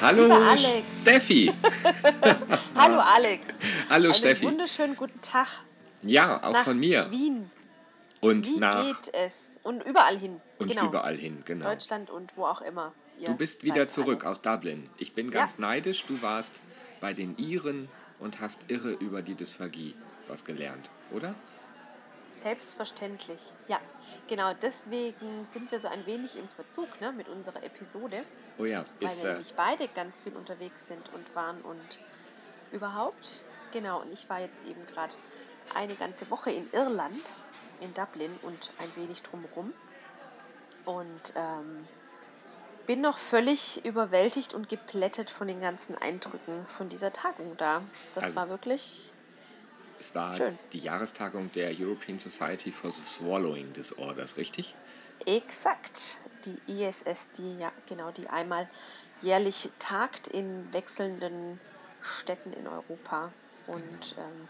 Hallo Lieber Alex. Steffi. Hallo Alex. Hallo Einen Steffi. wunderschönen guten Tag. Ja, auch nach von mir. Wien. Und Wie nach geht es? Und überall hin. und genau. überall hin, genau. Deutschland und wo auch immer. Du bist wieder zurück alle. aus Dublin. Ich bin Ja. ganz neidisch. Du warst bei den Iren und hast irre über die Dysphagie was gelernt, oder? Selbstverständlich. Ja, genau. Deswegen sind wir so ein wenig im Verzug ne, mit unserer Episode, Oh ja, weil ist wir äh, nämlich beide ganz viel unterwegs sind und waren und überhaupt. Genau, und ich war jetzt eben gerade eine ganze Woche in Irland, in Dublin und ein wenig drumherum. Und ähm, bin noch völlig überwältigt und geplättet von den ganzen Eindrücken von dieser Tagung da. Das Also- war wirklich es war schön. die Jahrestagung der European Society for the Swallowing Disorders, richtig? Exakt. Die ISS, die ja genau, die einmal jährlich tagt in wechselnden Städten in Europa. Und ähm,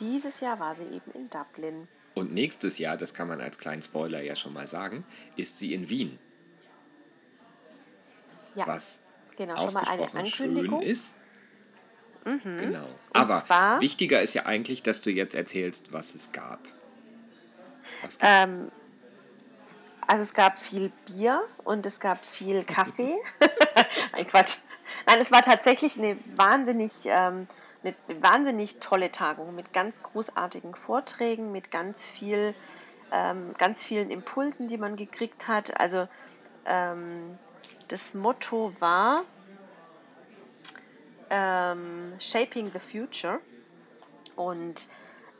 dieses Jahr war sie eben in Dublin. Und nächstes Jahr, das kann man als kleinen Spoiler ja schon mal sagen, ist sie in Wien, Ja, was genau, schon mal eine Ankündigung. Mhm. Genau. Aber zwar- wichtiger ist ja eigentlich, dass du jetzt erzählst, was es gab. Was? Ähm, also es gab viel Bier und es gab viel Kaffee. Nein, Quatsch. Nein, es war tatsächlich eine wahnsinnig, ähm, eine wahnsinnig tolle Tagung mit ganz großartigen Vorträgen, mit ganz viel, ähm, ganz vielen Impulsen, die man gekriegt hat. Also ähm, das Motto war ähm, Shaping the Future. Und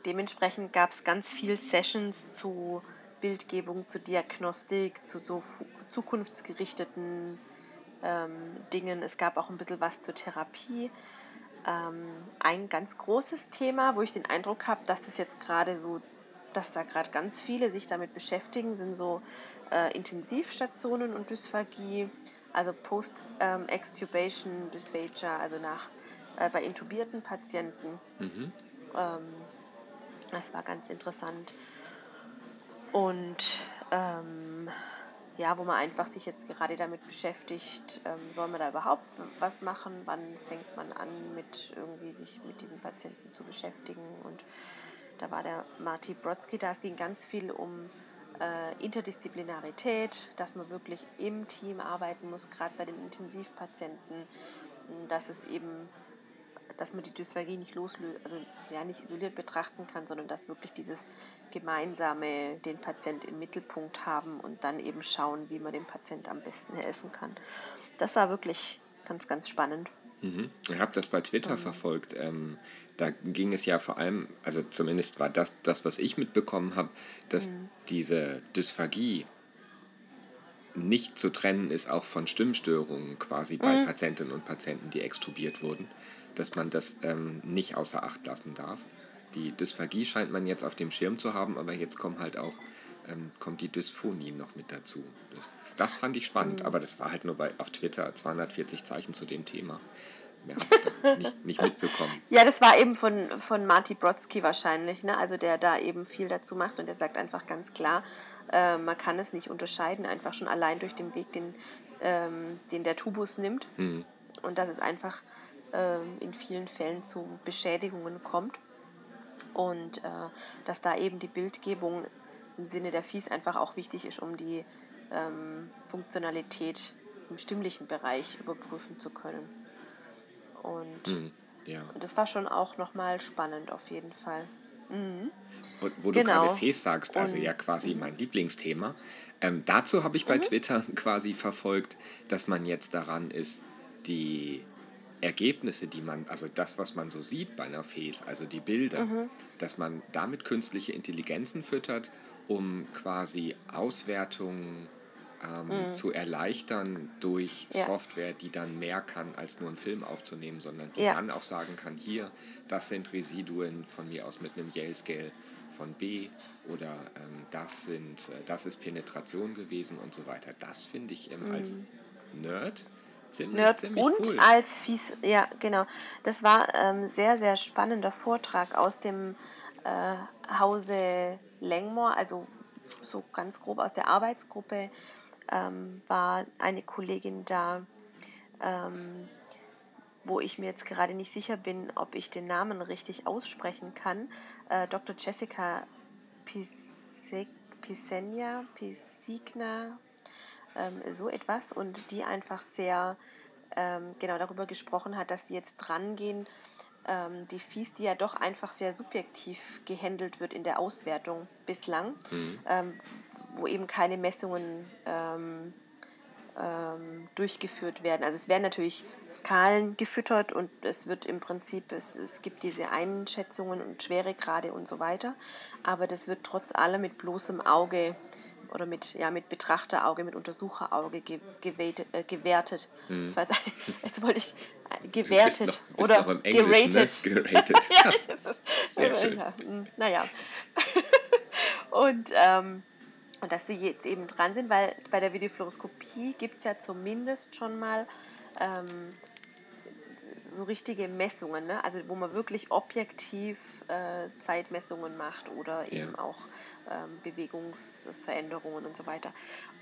dementsprechend gab es ganz viel Sessions zu Bildgebung, zu Diagnostik, zu so zukunftsgerichteten ähm, Dingen. Es gab auch ein bisschen was zur Therapie. Ähm, ein ganz großes Thema, wo ich den Eindruck habe, dass das jetzt gerade so, dass da gerade ganz viele sich damit beschäftigen, sind so äh, Intensivstationen und Dysphagie, also Post-Extubation Dysphagia, also nach äh, bei intubierten Patienten. Ähm, das war ganz interessant. Und ähm, ja, wo man einfach sich jetzt gerade damit beschäftigt, ähm, soll man da überhaupt was machen? Wann fängt man an, mit irgendwie sich mit diesen Patienten zu beschäftigen? Und da war der Marty Brodsky, da es ging ganz viel um äh, Interdisziplinarität, dass man wirklich im Team arbeiten muss, gerade bei den Intensivpatienten, dass es eben dass man die Dysphagie nicht loslöst, also ja nicht isoliert betrachten kann, sondern dass wirklich dieses gemeinsame den Patient im Mittelpunkt haben und dann eben schauen, wie man dem Patient am besten helfen kann. Das war wirklich ganz, ganz spannend. Mhm. Ich habe das bei Twitter verfolgt. Ähm, da ging es ja vor allem, also zumindest war das das, was ich mitbekommen habe, dass diese Dysphagie nicht zu trennen ist, auch von Stimmstörungen quasi bei Patientinnen und Patienten, die extubiert wurden, dass man das ähm, nicht außer Acht lassen darf. Die Dysphagie scheint man jetzt auf dem Schirm zu haben, aber jetzt kommt halt auch ähm, kommt die Dysphonie noch mit dazu. Das, das fand ich spannend, aber das war halt nur bei, auf Twitter 240 Zeichen zu dem Thema. Mehr habe ich nicht, nicht mitbekommen. Ja, das war eben von, von Marty Brodsky wahrscheinlich, ne? also der da eben viel dazu macht und der sagt einfach ganz klar, äh, man kann es nicht unterscheiden, einfach schon allein durch den Weg, den, ähm, den der Tubus nimmt und dass es einfach ähm, in vielen Fällen zu Beschädigungen kommt und äh, dass da eben die Bildgebung im Sinne der Fies einfach auch wichtig ist, um die ähm, Funktionalität im stimmlichen Bereich überprüfen zu können. Und Hm, Ja. und das war schon auch nochmal spannend auf jeden Fall. Und wo Genau. du gerade Fes sagst, also Und- ja quasi mein Lieblingsthema. Ähm, dazu habe ich bei Twitter quasi verfolgt, dass man jetzt daran ist, die Ergebnisse, die man, also das, was man so sieht bei einer Fes, also die Bilder, dass man damit künstliche Intelligenzen füttert, um quasi Auswertungen ähm, zu erleichtern durch Ja. Software, die dann mehr kann, als nur einen Film aufzunehmen, sondern die Ja. dann auch sagen kann, hier, das sind Residuen von mir aus mit einem Yale-Scale von B oder ähm, das sind, äh, das ist Penetration gewesen und so weiter. Das finde ich ähm, als Nerd ziemlich, Mhm. Nerd ziemlich und cool. als fies, ja, genau. Das war ähm, sehr, sehr spannender Vortrag aus dem äh, Hause Lengmore, also so ganz grob aus der Arbeitsgruppe ähm, war eine Kollegin da, ähm, wo ich mir jetzt gerade nicht sicher bin, ob ich den Namen richtig aussprechen kann. Äh, Dr. Jessica Pisenia, Pisigna, ähm, so etwas. Und die einfach sehr ähm, genau darüber gesprochen hat, dass sie jetzt dran gehen, ähm, die Fees, die ja doch einfach sehr subjektiv gehandelt wird in der Auswertung bislang, mhm. ähm, wo eben keine Messungen ähm, ähm, durchgeführt werden. Also es werden natürlich Skalen gefüttert und es wird im Prinzip, es, es gibt diese Einschätzungen und Schweregrade und so weiter, aber das wird trotz allem mit bloßem Auge oder mit, ja, mit Betrachterauge, mit Untersucherauge ge, gewertet. Äh, gewertet. Mhm. Jetzt wollte ich gewertet oder geratet. Ne? geratet. ja, Sehr schön. Ja, hm, naja. und, ähm, und dass sie jetzt eben dran sind, weil bei der Videofluoroskopie gibt es ja zumindest schon mal ähm, so richtige Messungen, ne? also wo man wirklich objektiv äh, Zeitmessungen macht oder eben ja. auch ähm, Bewegungsveränderungen und so weiter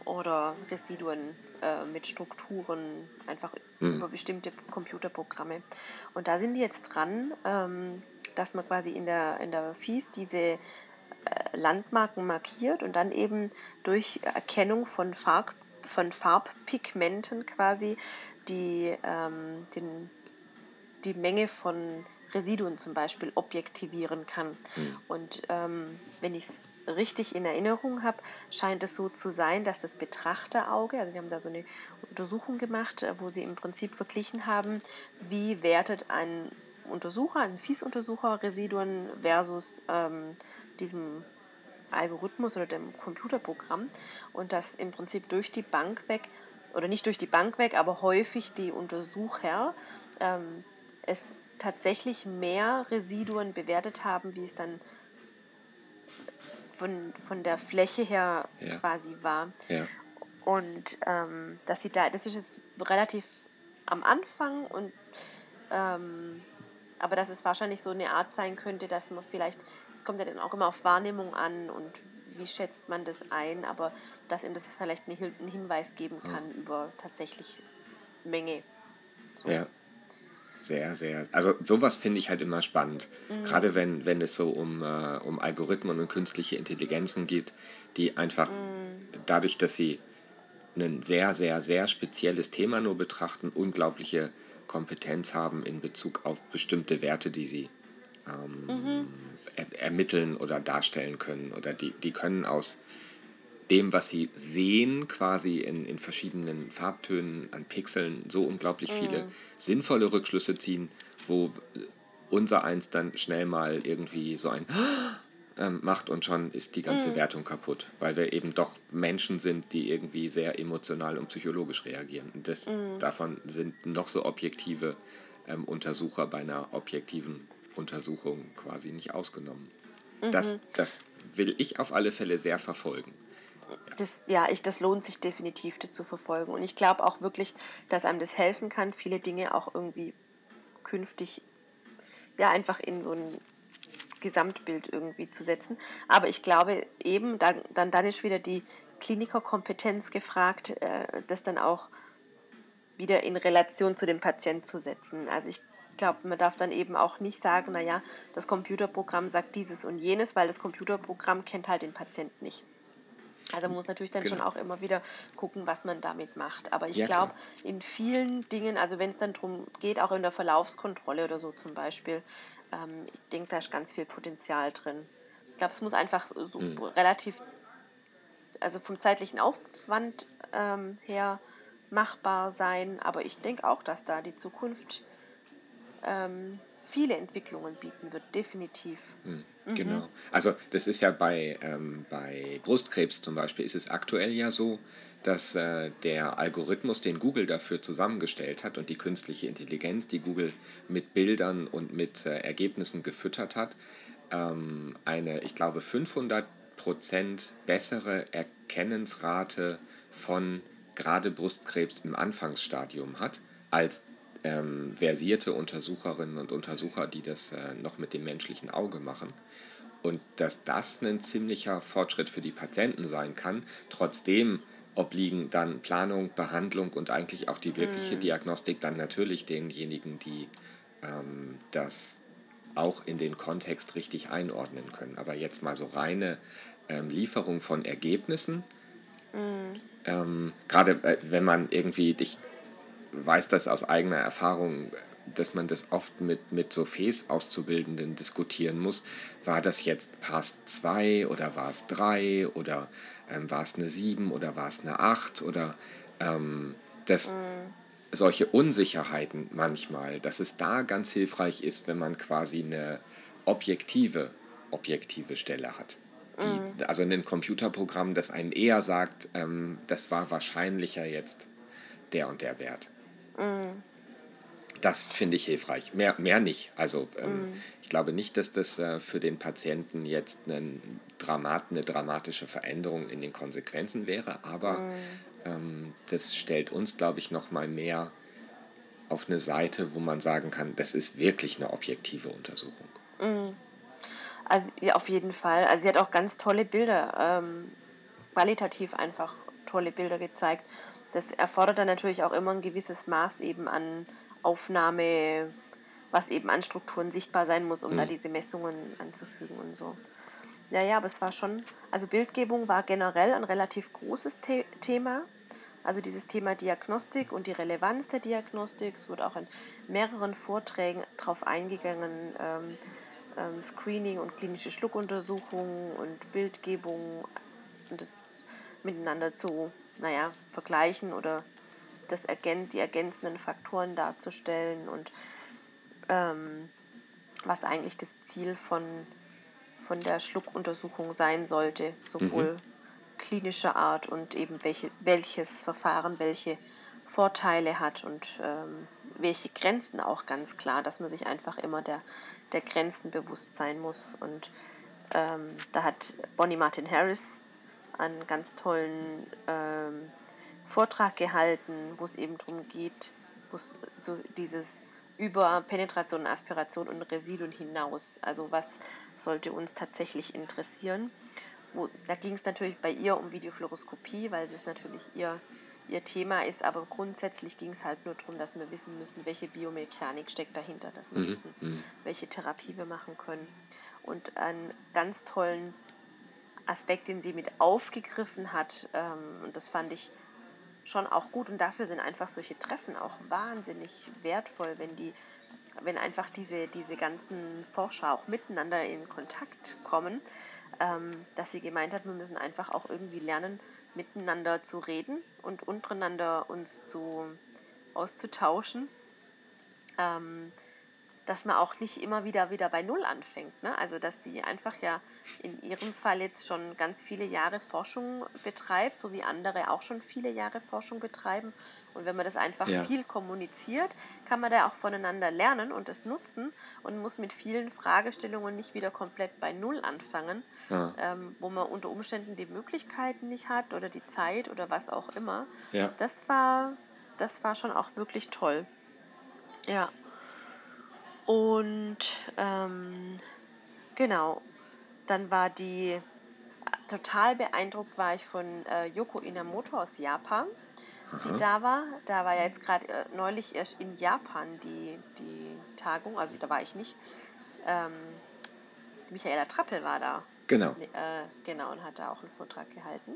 oder Residuen äh, mit Strukturen einfach mhm. über bestimmte Computerprogramme. Und da sind die jetzt dran, ähm, dass man quasi in der, in der FIS diese äh, Landmarken markiert und dann eben durch Erkennung von, Farb, von Farbpigmenten quasi die, ähm, den die Menge von Residuen zum Beispiel objektivieren kann. Mhm. Und ähm, wenn ich es richtig in Erinnerung habe, scheint es so zu sein, dass das Betrachterauge, also die haben da so eine Untersuchung gemacht, äh, wo sie im Prinzip verglichen haben, wie wertet ein Untersucher, ein Fiesuntersucher Residuen versus ähm, diesem Algorithmus oder dem Computerprogramm und das im Prinzip durch die Bank weg, oder nicht durch die Bank weg, aber häufig die Untersucher ähm, es tatsächlich mehr Residuen bewertet haben, wie es dann von, von der Fläche her ja. quasi war. Ja. Und ähm, dass sie da, das ist jetzt relativ am Anfang und ähm, aber dass es wahrscheinlich so eine Art sein könnte, dass man vielleicht, es kommt ja dann auch immer auf Wahrnehmung an und wie schätzt man das ein, aber dass ihm das vielleicht einen Hinweis geben kann ja. über tatsächlich Menge. So. Ja. Sehr, sehr. Also sowas finde ich halt immer spannend. Mhm. Gerade wenn, wenn es so um, äh, um Algorithmen und künstliche Intelligenzen geht, die einfach mhm. dadurch, dass sie ein sehr, sehr, sehr spezielles Thema nur betrachten, unglaubliche Kompetenz haben in Bezug auf bestimmte Werte, die sie ähm, mhm. er, ermitteln oder darstellen können. Oder die, die können aus dem, was sie sehen, quasi in, in verschiedenen Farbtönen an Pixeln, so unglaublich viele mm. sinnvolle Rückschlüsse ziehen, wo unser eins dann schnell mal irgendwie so ein ähm, macht und schon ist die ganze mm. Wertung kaputt, weil wir eben doch Menschen sind, die irgendwie sehr emotional und psychologisch reagieren. Und das, mm. davon sind noch so objektive ähm, Untersucher bei einer objektiven Untersuchung quasi nicht ausgenommen. -hmm. Das, das will ich auf alle Fälle sehr verfolgen das, ja, ich, das lohnt sich definitiv das zu verfolgen. Und ich glaube auch wirklich, dass einem das helfen kann, viele Dinge auch irgendwie künftig ja einfach in so ein Gesamtbild irgendwie zu setzen. Aber ich glaube eben, dann, dann, dann ist wieder die Klinikerkompetenz gefragt, äh, das dann auch wieder in Relation zu dem Patient zu setzen. Also ich glaube, man darf dann eben auch nicht sagen, naja, das Computerprogramm sagt dieses und jenes, weil das Computerprogramm kennt halt den Patient nicht. Also man muss natürlich dann genau. schon auch immer wieder gucken, was man damit macht. Aber ich ja, glaube, in vielen Dingen, also wenn es dann darum geht, auch in der Verlaufskontrolle oder so zum Beispiel, ähm, ich denke, da ist ganz viel Potenzial drin. Ich glaube, es muss einfach so mhm. relativ, also vom zeitlichen Aufwand ähm, her machbar sein. Aber ich denke auch, dass da die Zukunft ähm, viele Entwicklungen bieten wird, definitiv. Hm, genau. Mhm. Also das ist ja bei, ähm, bei Brustkrebs zum Beispiel, ist es aktuell ja so, dass äh, der Algorithmus, den Google dafür zusammengestellt hat und die künstliche Intelligenz, die Google mit Bildern und mit äh, Ergebnissen gefüttert hat, ähm, eine, ich glaube, 500 Prozent bessere Erkennensrate von gerade Brustkrebs im Anfangsstadium hat, als ähm, versierte Untersucherinnen und Untersucher, die das äh, noch mit dem menschlichen Auge machen. Und dass das ein ziemlicher Fortschritt für die Patienten sein kann, trotzdem obliegen dann Planung, Behandlung und eigentlich auch die wirkliche mhm. Diagnostik dann natürlich denjenigen, die ähm, das auch in den Kontext richtig einordnen können. Aber jetzt mal so reine ähm, Lieferung von Ergebnissen, mhm. ähm, gerade äh, wenn man irgendwie, ich weiß das aus eigener Erfahrung, dass man das oft mit, mit so Fes-Auszubildenden diskutieren muss. War das jetzt Pass 2 oder war es 3 oder ähm, war es eine 7 oder war es eine 8 oder ähm, das, mhm. solche Unsicherheiten manchmal, dass es da ganz hilfreich ist, wenn man quasi eine objektive, objektive Stelle hat. Die, mhm. Also ein Computerprogramm, das einem eher sagt, ähm, das war wahrscheinlicher jetzt der und der Wert. Mhm. Das finde ich hilfreich. Mehr, mehr nicht. Also ähm, mm. ich glaube nicht, dass das äh, für den Patienten jetzt einen Dramat, eine dramatische Veränderung in den Konsequenzen wäre, aber mm. ähm, das stellt uns, glaube ich, noch mal mehr auf eine Seite, wo man sagen kann, das ist wirklich eine objektive Untersuchung. Mm. Also ja, auf jeden Fall. Also sie hat auch ganz tolle Bilder, ähm, qualitativ einfach tolle Bilder gezeigt. Das erfordert dann natürlich auch immer ein gewisses Maß eben an Aufnahme, was eben an Strukturen sichtbar sein muss, um mhm. da diese Messungen anzufügen und so. Ja, ja, aber es war schon, also Bildgebung war generell ein relativ großes The Thema. Also dieses Thema Diagnostik und die Relevanz der Diagnostik. Es wurde auch in mehreren Vorträgen darauf eingegangen, ähm, ähm, Screening und klinische Schluckuntersuchungen und Bildgebung und das miteinander zu, naja, vergleichen oder das ergän die ergänzenden Faktoren darzustellen und ähm, was eigentlich das Ziel von, von der Schluckuntersuchung sein sollte, sowohl mhm. klinischer Art und eben welche, welches Verfahren welche Vorteile hat und ähm, welche Grenzen auch ganz klar, dass man sich einfach immer der, der Grenzen bewusst sein muss. Und ähm, da hat Bonnie Martin Harris einen ganz tollen ähm, Vortrag gehalten, wo es eben darum geht, wo es so dieses über Penetration, Aspiration und Residuen hinaus, also was sollte uns tatsächlich interessieren. Wo, da ging es natürlich bei ihr um Videofluoroskopie, weil es natürlich ihr, ihr Thema ist, aber grundsätzlich ging es halt nur darum, dass wir wissen müssen, welche Biomechanik steckt dahinter, dass wir mhm. wissen, mhm. welche Therapie wir machen können. Und einen ganz tollen Aspekt, den sie mit aufgegriffen hat, ähm, und das fand ich schon auch gut und dafür sind einfach solche Treffen auch wahnsinnig wertvoll, wenn die wenn einfach diese, diese ganzen Forscher auch miteinander in Kontakt kommen, ähm, dass sie gemeint hat, wir müssen einfach auch irgendwie lernen, miteinander zu reden und untereinander uns zu auszutauschen. Dass man auch nicht immer wieder wieder bei Null anfängt. Ne? Also dass sie einfach ja in ihrem Fall jetzt schon ganz viele Jahre Forschung betreibt, so wie andere auch schon viele Jahre Forschung betreiben. Und wenn man das einfach ja. viel kommuniziert, kann man da auch voneinander lernen und es nutzen und muss mit vielen Fragestellungen nicht wieder komplett bei Null anfangen, ja. ähm, wo man unter Umständen die Möglichkeiten nicht hat oder die Zeit oder was auch immer. Ja. Das war, das war schon auch wirklich toll. Ja. Und ähm, genau, dann war die, total beeindruckt war ich von äh, Yoko Inamoto aus Japan, die Aha. da war. Da war ja jetzt gerade äh, neulich erst in Japan die, die Tagung, also da war ich nicht. Ähm, Michaela Trappel war da. Genau. Äh, genau, und hat da auch einen Vortrag gehalten.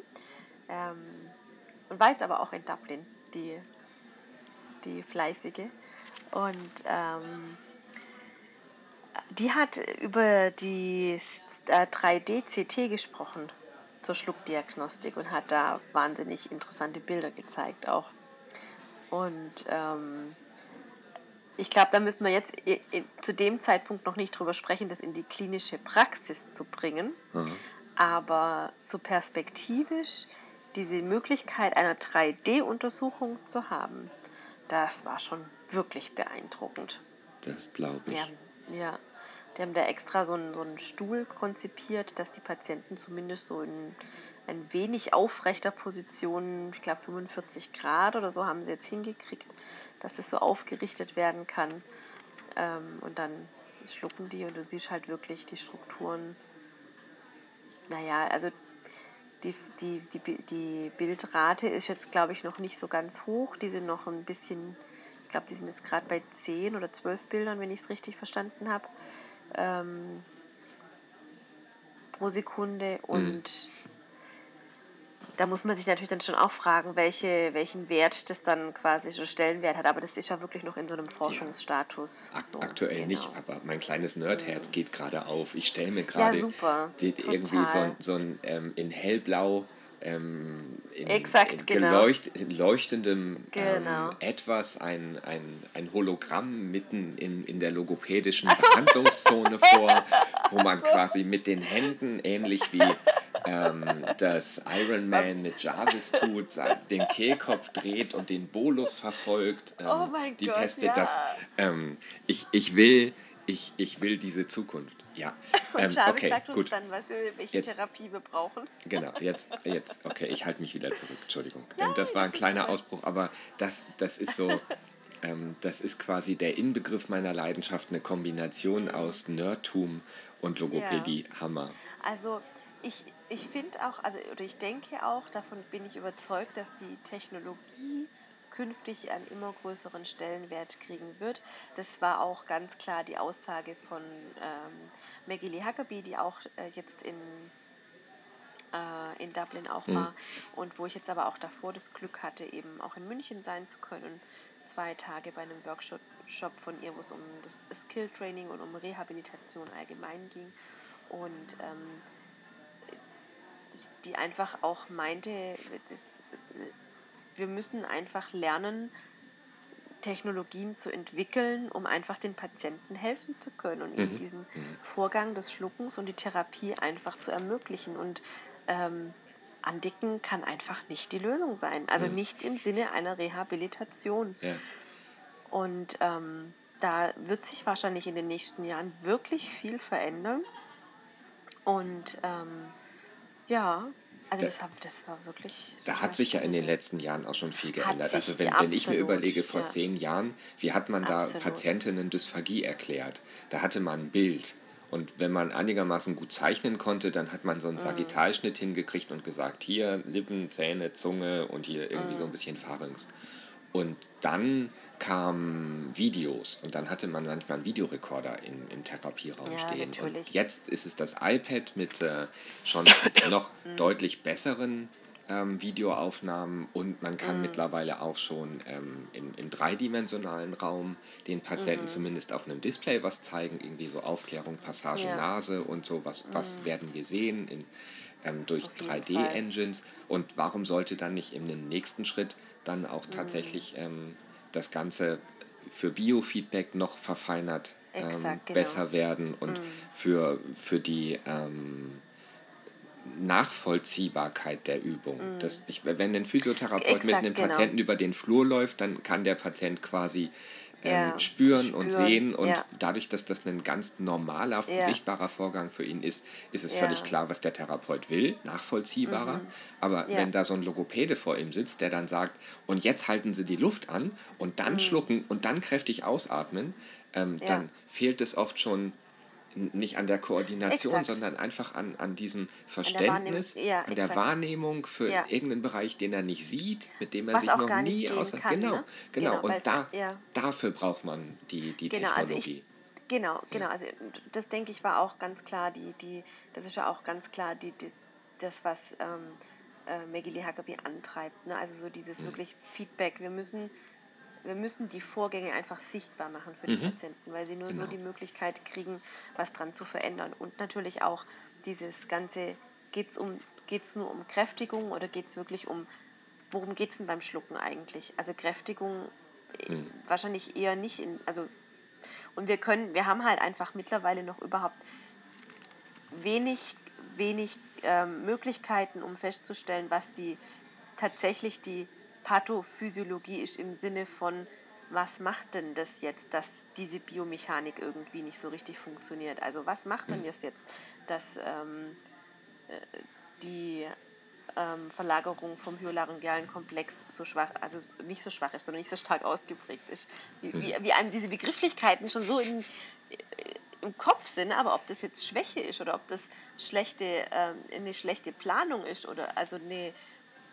Ähm, und war jetzt aber auch in Dublin, die, die fleißige. Und ähm, die hat über die 3D-CT äh, gesprochen zur Schluckdiagnostik und hat da wahnsinnig interessante Bilder gezeigt auch. Und ähm, ich glaube, da müssen wir jetzt zu dem Zeitpunkt noch nicht drüber sprechen, das in die klinische Praxis zu bringen. Mhm. Aber so perspektivisch diese Möglichkeit einer 3D-Untersuchung zu haben, das war schon wirklich beeindruckend. Das glaube ich. Ja, ja. Die haben da extra so einen, so einen Stuhl konzipiert, dass die Patienten zumindest so in ein wenig aufrechter Position, ich glaube 45 Grad oder so, haben sie jetzt hingekriegt, dass das so aufgerichtet werden kann. Ähm, und dann schlucken die und du siehst halt wirklich die Strukturen. Naja, also die, die, die, die Bildrate ist jetzt, glaube ich, noch nicht so ganz hoch. Die sind noch ein bisschen, ich glaube, die sind jetzt gerade bei 10 oder 12 Bildern, wenn ich es richtig verstanden habe, ähm, pro Sekunde. Und mhm da muss man sich natürlich dann schon auch fragen, welche, welchen Wert das dann quasi so Stellenwert hat. Aber das ist ja wirklich noch in so einem Forschungsstatus. Ja, so, aktuell genau. nicht, aber mein kleines Nerdherz mhm. geht gerade auf. Ich stelle mir gerade ja, irgendwie so, so ein ähm, in hellblau ähm, in, Exakt, in genau. leuchtendem genau. ähm, etwas, ein, ein, ein Hologramm mitten in, in der logopädischen so. Behandlungszone vor, wo man quasi mit den Händen, ähnlich wie ähm, das Iron Man mit Jarvis tut, den Kehlkopf dreht und den Bolus verfolgt. Ähm, oh mein die Gott, ja. das, ähm, ich, ich will ich, ich will diese Zukunft. Ja. Und ähm, Jarvis okay, sagt uns gut. dann, was wir, welche jetzt, Therapie wir brauchen. Genau, jetzt, jetzt okay, ich halte mich wieder zurück, Entschuldigung. Nein, das war ein kleiner Ausbruch, aber das, das ist so, ähm, das ist quasi der Inbegriff meiner Leidenschaft, eine Kombination aus Nerdtum und Logopädie. Ja. Hammer. Also ich, ich finde auch, also oder ich denke auch, davon bin ich überzeugt, dass die Technologie künftig einen immer größeren Stellenwert kriegen wird. Das war auch ganz klar die Aussage von ähm, Maggie Lee Huckabee, die auch äh, jetzt in, äh, in Dublin auch mhm. war und wo ich jetzt aber auch davor das Glück hatte, eben auch in München sein zu können. Zwei Tage bei einem Workshop von ihr, wo es um das Skill Training und um Rehabilitation allgemein ging. Und ähm, die einfach auch meinte, das, wir müssen einfach lernen, Technologien zu entwickeln, um einfach den Patienten helfen zu können und ihnen mhm. diesen mhm. Vorgang des Schluckens und die Therapie einfach zu ermöglichen. Und ähm, Andicken kann einfach nicht die Lösung sein. Also mhm. nicht im Sinne einer Rehabilitation. Ja. Und ähm, da wird sich wahrscheinlich in den nächsten Jahren wirklich viel verändern. Und ähm, ja, also das, war, das war wirklich. Da hat sich ja in den letzten Jahren auch schon viel geändert. Also wenn, wenn ich mir überlege, vor ja. zehn Jahren, wie hat man da absolut. Patientinnen Dysphagie erklärt? Da hatte man ein Bild. Und wenn man einigermaßen gut zeichnen konnte, dann hat man so einen mhm. Sagittalschnitt hingekriegt und gesagt, hier Lippen, Zähne, Zunge und hier irgendwie so ein bisschen Pharynx. Und dann kamen Videos und dann hatte man manchmal einen Videorekorder im, im Therapieraum ja, stehen. Natürlich. Und jetzt ist es das iPad mit äh, schon noch mhm. deutlich besseren ähm, Videoaufnahmen und man kann mhm. mittlerweile auch schon ähm, im, im, dreidimensionalen Raum den Patienten mhm. zumindest auf einem Display was zeigen, irgendwie so Aufklärung, Passage, ja. Nase und so, was, was mhm. werden wir sehen in, ähm, durch 3D-Engines und warum sollte dann nicht im nächsten Schritt dann auch mhm. tatsächlich ähm, das Ganze für Biofeedback noch verfeinert ähm, Exakt, genau. besser werden und mm. für, für die ähm, Nachvollziehbarkeit der Übung. Mm. Das, ich, wenn ein Physiotherapeut Exakt, mit einem genau. Patienten über den Flur läuft, dann kann der Patient quasi ähm, ja, spüren, spüren, und sehen. Und ja. dadurch, dass das ein ganz normaler, ja. sichtbarer Vorgang für ihn ist, ist es völlig klar, was der Therapeut will, nachvollziehbarer. Mhm. Aber wenn da so ein Logopäde vor ihm sitzt, der dann sagt, und jetzt halten Sie die Luft an und dann mhm. schlucken und dann kräftig ausatmen, ähm, dann fehlt es oft schon nicht an der Koordination, Exakt. sondern einfach an, an diesem Verständnis, an der, ja, an der Wahrnehmung für ja. irgendeinen Bereich, den er nicht sieht, mit dem er Was sich noch nie außer genau, ne? genau, genau und da, ja. dafür braucht man die, die genau, Technologie. Also ich, genau, genau, also das denke ich war auch ganz klar, die, die, das ist ja auch ganz klar die, die das, was ähm, äh, Lee Huckabee antreibt, ne? also so dieses mhm. wirklich Feedback, wir müssen wir müssen die Vorgänge einfach sichtbar machen für die mhm. Patienten, weil sie nur genau. so die Möglichkeit kriegen, was dran zu verändern. Und natürlich auch dieses Ganze, geht es um, geht's nur um Kräftigung oder geht es wirklich um, worum geht es denn beim Schlucken eigentlich? Also Kräftigung äh, mhm. wahrscheinlich eher nicht in, also und wir können, wir haben halt einfach mittlerweile noch überhaupt wenig, wenig ähm, Möglichkeiten, um festzustellen, was die tatsächlich die Pathophysiologie ist im Sinne von, was macht denn das jetzt, dass diese Biomechanik irgendwie nicht so richtig funktioniert? Also was macht denn das jetzt, dass ähm, äh, die ähm, Verlagerung vom hyolaryngealen Komplex so schwach, also nicht so schwach ist, sondern nicht so stark ausgeprägt ist. Wie, wie, wie einem diese Begrifflichkeiten schon so in, im Kopf sind, aber ob das jetzt Schwäche ist oder ob das schlechte, ähm, eine schlechte Planung ist oder also eine,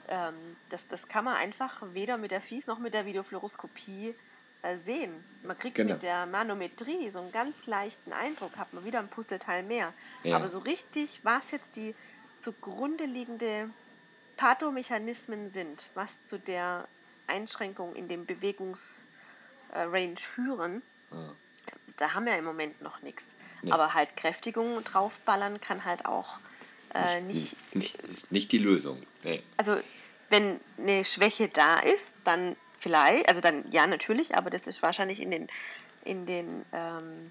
ähm, das, das kann man einfach weder mit der Fies noch mit der Videofluoroskopie äh, sehen. Man kriegt genau. mit der Manometrie so einen ganz leichten Eindruck, hat man wieder ein Puzzleteil mehr. Ja. Aber so richtig, was jetzt die zugrunde liegende Pathomechanismen sind, was zu der Einschränkung in dem Bewegungsrange führen, ja. da haben wir im Moment noch nichts. Nee. Aber halt Kräftigung draufballern kann halt auch äh, nicht, nicht, Ist nicht die Lösung. Nee. Also, wenn eine Schwäche da ist, dann vielleicht, also dann ja, natürlich, aber das ist wahrscheinlich in den, in den ähm,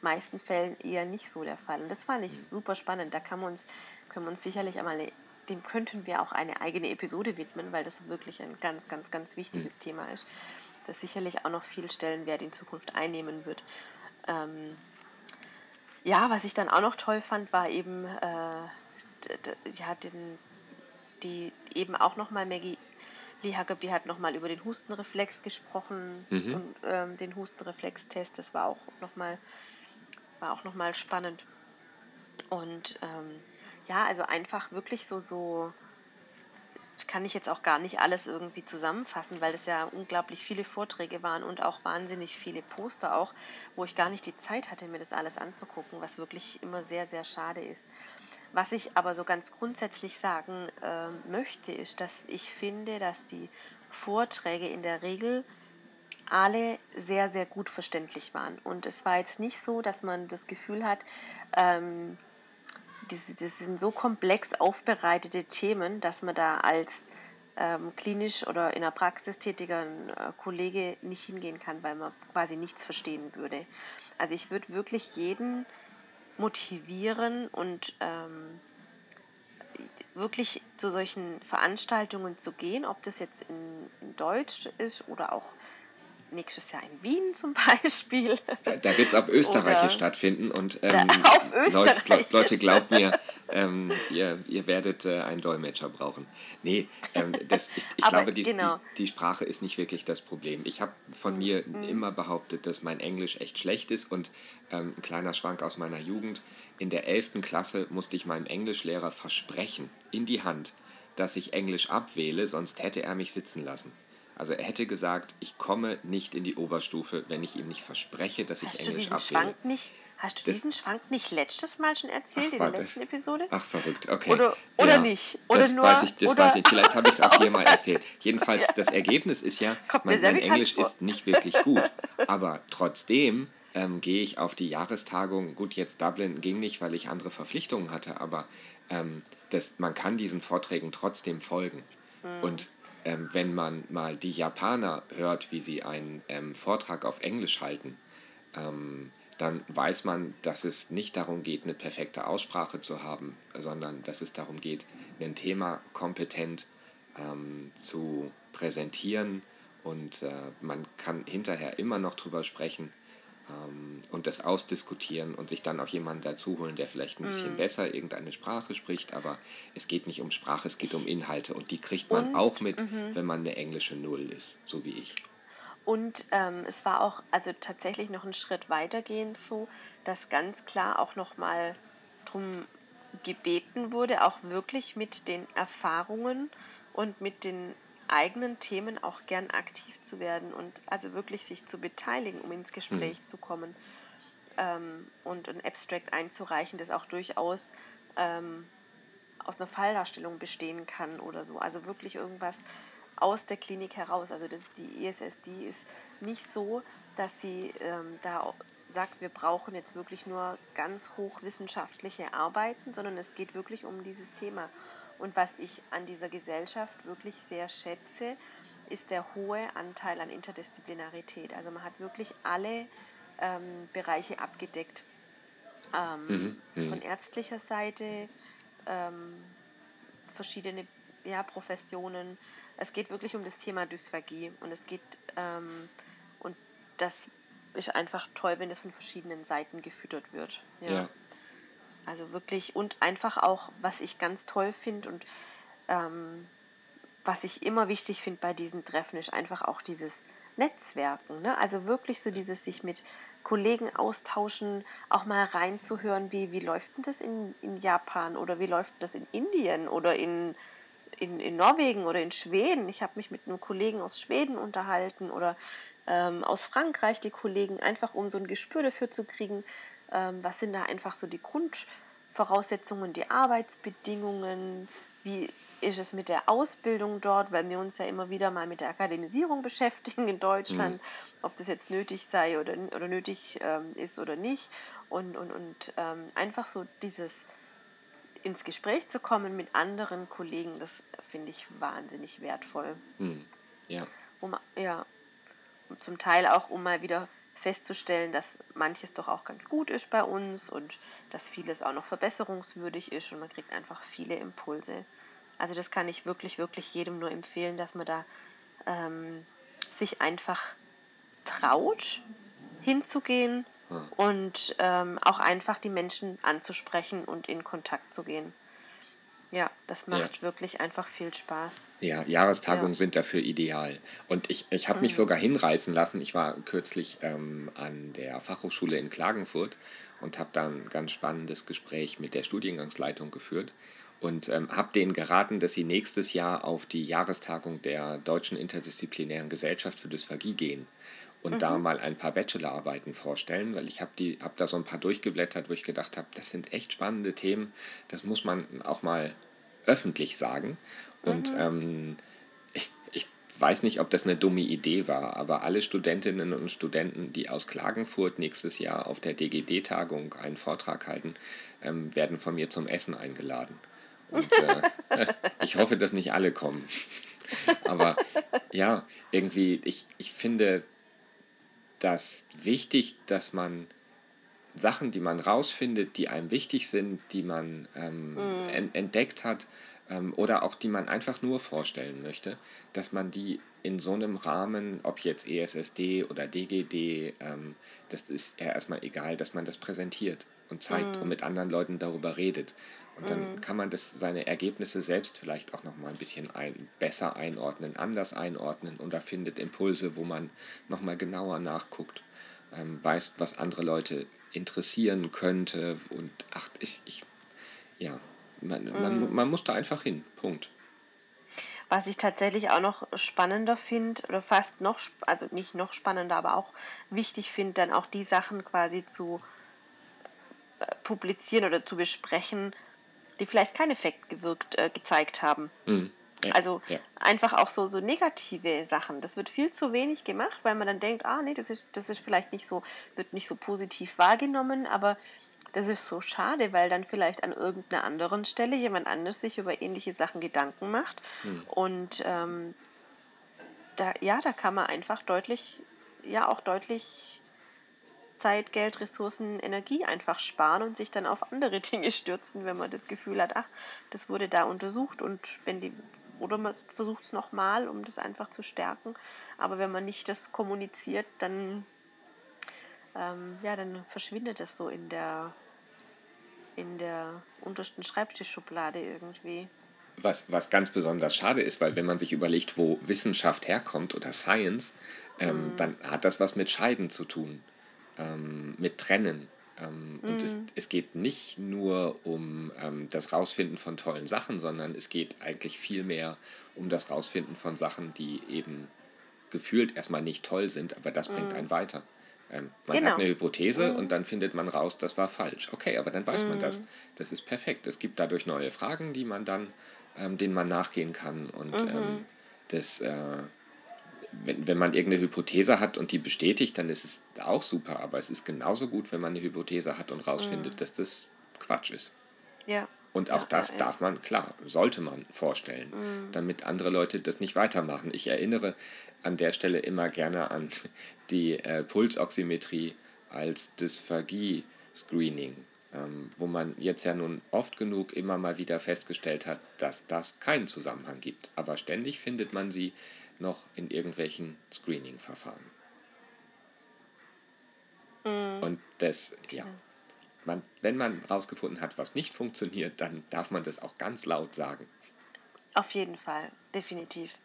meisten Fällen eher nicht so der Fall. Und das fand ich mhm. super spannend. Da kann man uns, können wir uns sicherlich einmal eine dem könnten wir auch eine eigene Episode widmen, weil das wirklich ein ganz, ganz, ganz wichtiges mhm. Thema ist, das sicherlich auch noch viel Stellenwert in Zukunft einnehmen wird. Ähm, ja, was ich dann auch noch toll fand, war eben, äh, ja, den, die eben auch nochmal Maggie Lee Huckabee hat nochmal über den Hustenreflex gesprochen mhm. und ähm, den Hustenreflex-Test, das war auch nochmal war auch noch spannend. Und ähm, ja, also einfach wirklich so, so kann ich jetzt auch gar nicht alles irgendwie zusammenfassen, weil es ja unglaublich viele Vorträge waren und auch wahnsinnig viele Poster auch, wo ich gar nicht die Zeit hatte, mir das alles anzugucken, was wirklich immer sehr, sehr schade ist. Was ich aber so ganz grundsätzlich sagen äh, möchte, ist, dass ich finde, dass die Vorträge in der Regel alle sehr, sehr gut verständlich waren. Und es war jetzt nicht so, dass man das Gefühl hat, ähm, das, das sind so komplex aufbereitete Themen, dass man da als ähm, klinisch oder in der Praxis tätiger äh, Kollege nicht hingehen kann, weil man quasi nichts verstehen würde. Also ich würde wirklich jeden motivieren und ähm, wirklich zu solchen Veranstaltungen zu gehen, ob das jetzt in, in Deutsch ist oder auch nächstes Jahr in Wien zum Beispiel. Da wird es auf Österreichisch Oder stattfinden und ähm, auf Österreichisch. Leute, Leute glaubt mir, ähm, ihr, ihr werdet äh, einen Dolmetscher brauchen. Nee, ähm, das, ich, ich glaube, die, genau. die, die, Sprache ist nicht wirklich das Problem. Ich habe von mhm. mir mhm. immer behauptet, dass mein Englisch echt schlecht ist und ähm, ein kleiner Schwank aus meiner Jugend. In der 11. Klasse musste ich meinem Englischlehrer versprechen, in die Hand, dass ich Englisch abwähle, sonst hätte er mich sitzen lassen. Also er hätte gesagt, ich komme nicht in die Oberstufe, wenn ich ihm nicht verspreche, dass ich hast Englisch du diesen Schwank nicht, Hast du das, diesen Schwank nicht letztes Mal schon erzählt, ach, in der letzten Episode? Ach, verrückt, okay. Oder, oder ja, nicht? Oder das nur, weiß ich, das oder weiß ich. Vielleicht habe ich es auch hier mal erzählt. Jedenfalls, ja. das Ergebnis ist ja, mein, mein Englisch vor. ist nicht wirklich gut. Aber trotzdem ähm, gehe ich auf die Jahrestagung. Gut, jetzt Dublin ging nicht, weil ich andere Verpflichtungen hatte, aber ähm, das, man kann diesen Vorträgen trotzdem folgen. Mhm. Und ähm, wenn man mal die Japaner hört, wie sie einen ähm, Vortrag auf Englisch halten, ähm, dann weiß man, dass es nicht darum geht, eine perfekte Aussprache zu haben, sondern dass es darum geht, ein Thema kompetent ähm, zu präsentieren. Und äh, man kann hinterher immer noch drüber sprechen, und das ausdiskutieren und sich dann auch jemanden dazu holen, der vielleicht ein bisschen mhm. besser irgendeine Sprache spricht. Aber es geht nicht um Sprache, es geht um Inhalte und die kriegt man und, auch mit, mhm. wenn man eine englische Null ist, so wie ich. Und ähm, es war auch also tatsächlich noch einen Schritt weitergehend so, dass ganz klar auch nochmal darum gebeten wurde, auch wirklich mit den Erfahrungen und mit den eigenen Themen auch gern aktiv zu werden und also wirklich sich zu beteiligen, um ins Gespräch mhm. zu kommen ähm, und ein Abstract einzureichen, das auch durchaus ähm, aus einer Falldarstellung bestehen kann oder so. Also wirklich irgendwas aus der Klinik heraus. Also das, die ESSD ist nicht so, dass sie ähm, da sagt, wir brauchen jetzt wirklich nur ganz hochwissenschaftliche Arbeiten, sondern es geht wirklich um dieses Thema. Und was ich an dieser Gesellschaft wirklich sehr schätze, ist der hohe Anteil an Interdisziplinarität. Also man hat wirklich alle ähm, Bereiche abgedeckt. Ähm, mhm, mhm. von ärztlicher Seite, ähm, verschiedene ja, Professionen. Es geht wirklich um das Thema Dysphagie und es geht ähm, und das ist einfach toll, wenn das von verschiedenen Seiten gefüttert wird. Ja. ja. Also wirklich und einfach auch, was ich ganz toll finde und ähm, was ich immer wichtig finde bei diesen Treffen, ist einfach auch dieses Netzwerken. Ne? Also wirklich so dieses sich mit Kollegen austauschen, auch mal reinzuhören, wie, wie läuft denn das in, in Japan oder wie läuft das in Indien oder in, in, in Norwegen oder in Schweden. Ich habe mich mit einem Kollegen aus Schweden unterhalten oder ähm, aus Frankreich, die Kollegen, einfach um so ein Gespür dafür zu kriegen, was sind da einfach so die Grundvoraussetzungen, die Arbeitsbedingungen, wie ist es mit der Ausbildung dort, weil wir uns ja immer wieder mal mit der Akademisierung beschäftigen in Deutschland, mhm. ob das jetzt nötig sei oder, oder nötig ähm, ist oder nicht. Und, und, und ähm, einfach so dieses ins Gespräch zu kommen mit anderen Kollegen, das finde ich wahnsinnig wertvoll. Mhm. Ja. Um, ja. Zum Teil auch, um mal wieder festzustellen, dass manches doch auch ganz gut ist bei uns und dass vieles auch noch verbesserungswürdig ist und man kriegt einfach viele Impulse. Also das kann ich wirklich, wirklich jedem nur empfehlen, dass man da ähm, sich einfach traut, hinzugehen und ähm, auch einfach die Menschen anzusprechen und in Kontakt zu gehen. Ja, das macht ja. wirklich einfach viel Spaß. Ja, Jahrestagungen ja. sind dafür ideal. Und ich, ich habe mich mhm. sogar hinreißen lassen. Ich war kürzlich ähm, an der Fachhochschule in Klagenfurt und habe da ein ganz spannendes Gespräch mit der Studiengangsleitung geführt und ähm, habe denen geraten, dass sie nächstes Jahr auf die Jahrestagung der Deutschen Interdisziplinären Gesellschaft für Dysphagie gehen und mhm. da mal ein paar Bachelorarbeiten vorstellen, weil ich habe hab da so ein paar durchgeblättert, wo ich gedacht habe, das sind echt spannende Themen, das muss man auch mal öffentlich sagen. Und mhm. ähm, ich, ich weiß nicht, ob das eine dumme Idee war, aber alle Studentinnen und Studenten, die aus Klagenfurt nächstes Jahr auf der DGD-Tagung einen Vortrag halten, ähm, werden von mir zum Essen eingeladen. Und äh, ich hoffe, dass nicht alle kommen. Aber ja, irgendwie, ich, ich finde das wichtig, dass man Sachen, die man rausfindet, die einem wichtig sind, die man ähm, mhm. entdeckt hat ähm, oder auch die man einfach nur vorstellen möchte, dass man die in so einem Rahmen, ob jetzt ESSD oder DGD, ähm, das ist ja erstmal egal, dass man das präsentiert und zeigt mhm. und mit anderen Leuten darüber redet. Und dann mhm. kann man das, seine Ergebnisse selbst vielleicht auch nochmal ein bisschen ein, besser einordnen, anders einordnen und da findet Impulse, wo man nochmal genauer nachguckt, ähm, weiß, was andere Leute interessieren könnte und ach, ich, ich ja, man, mhm. man, man muss da einfach hin, Punkt. Was ich tatsächlich auch noch spannender finde, oder fast noch, also nicht noch spannender, aber auch wichtig finde, dann auch die Sachen quasi zu äh, publizieren oder zu besprechen, die vielleicht keinen Effekt gewirkt, äh, gezeigt haben. Mhm. Ja, also ja. einfach auch so, so negative Sachen. Das wird viel zu wenig gemacht, weil man dann denkt, ah nee, das ist, das ist vielleicht nicht so, wird nicht so positiv wahrgenommen, aber das ist so schade, weil dann vielleicht an irgendeiner anderen Stelle jemand anders sich über ähnliche Sachen Gedanken macht. Mhm. Und ähm, da, ja, da kann man einfach deutlich, ja auch deutlich Zeit, Geld, Ressourcen, Energie einfach sparen und sich dann auf andere Dinge stürzen, wenn man das Gefühl hat, ach, das wurde da untersucht und wenn die oder man versucht es nochmal, um das einfach zu stärken. Aber wenn man nicht das kommuniziert, dann ähm, ja, dann verschwindet es so in der in der untersten Schreibtischschublade irgendwie. Was, was ganz besonders schade ist, weil wenn man sich überlegt, wo Wissenschaft herkommt oder Science, ähm, mhm. dann hat das was mit Scheiden zu tun ähm, mit Trennen. Ähm, mhm. Und es, mhm. es geht nicht nur um ähm, das Rausfinden von tollen Sachen, sondern es geht eigentlich viel mehr um das Rausfinden von Sachen, die eben gefühlt erstmal nicht toll sind, aber das bringt mhm. einen weiter. Ähm, man genau. hat eine Hypothese mhm. und dann findet man raus, das war falsch. Okay, aber dann weiß man das. Mhm. Das ist perfekt. Es gibt dadurch neue Fragen, die man dann, ähm, denen man nachgehen kann und ähm, mhm. das äh, wenn, wenn man irgendeine Hypothese hat und die bestätigt, dann ist es auch super. Aber es ist genauso gut, wenn man eine Hypothese hat und rausfindet, mhm. dass das Quatsch ist. Ja. Und auch ja, das ja, ja. darf man, klar, sollte man vorstellen, mhm. damit andere Leute das nicht weitermachen. Ich erinnere an der Stelle immer gerne an die äh, Pulsoximetrie als Dysphagie-Screening, ähm, wo man jetzt ja nun oft genug immer mal wieder festgestellt hat, dass das keinen Zusammenhang gibt. Aber ständig findet man sie noch in irgendwelchen Screening-Verfahren. Mhm. Und das, ja, man, wenn man herausgefunden hat, was nicht funktioniert, dann darf man das auch ganz laut sagen. Auf jeden Fall, definitiv.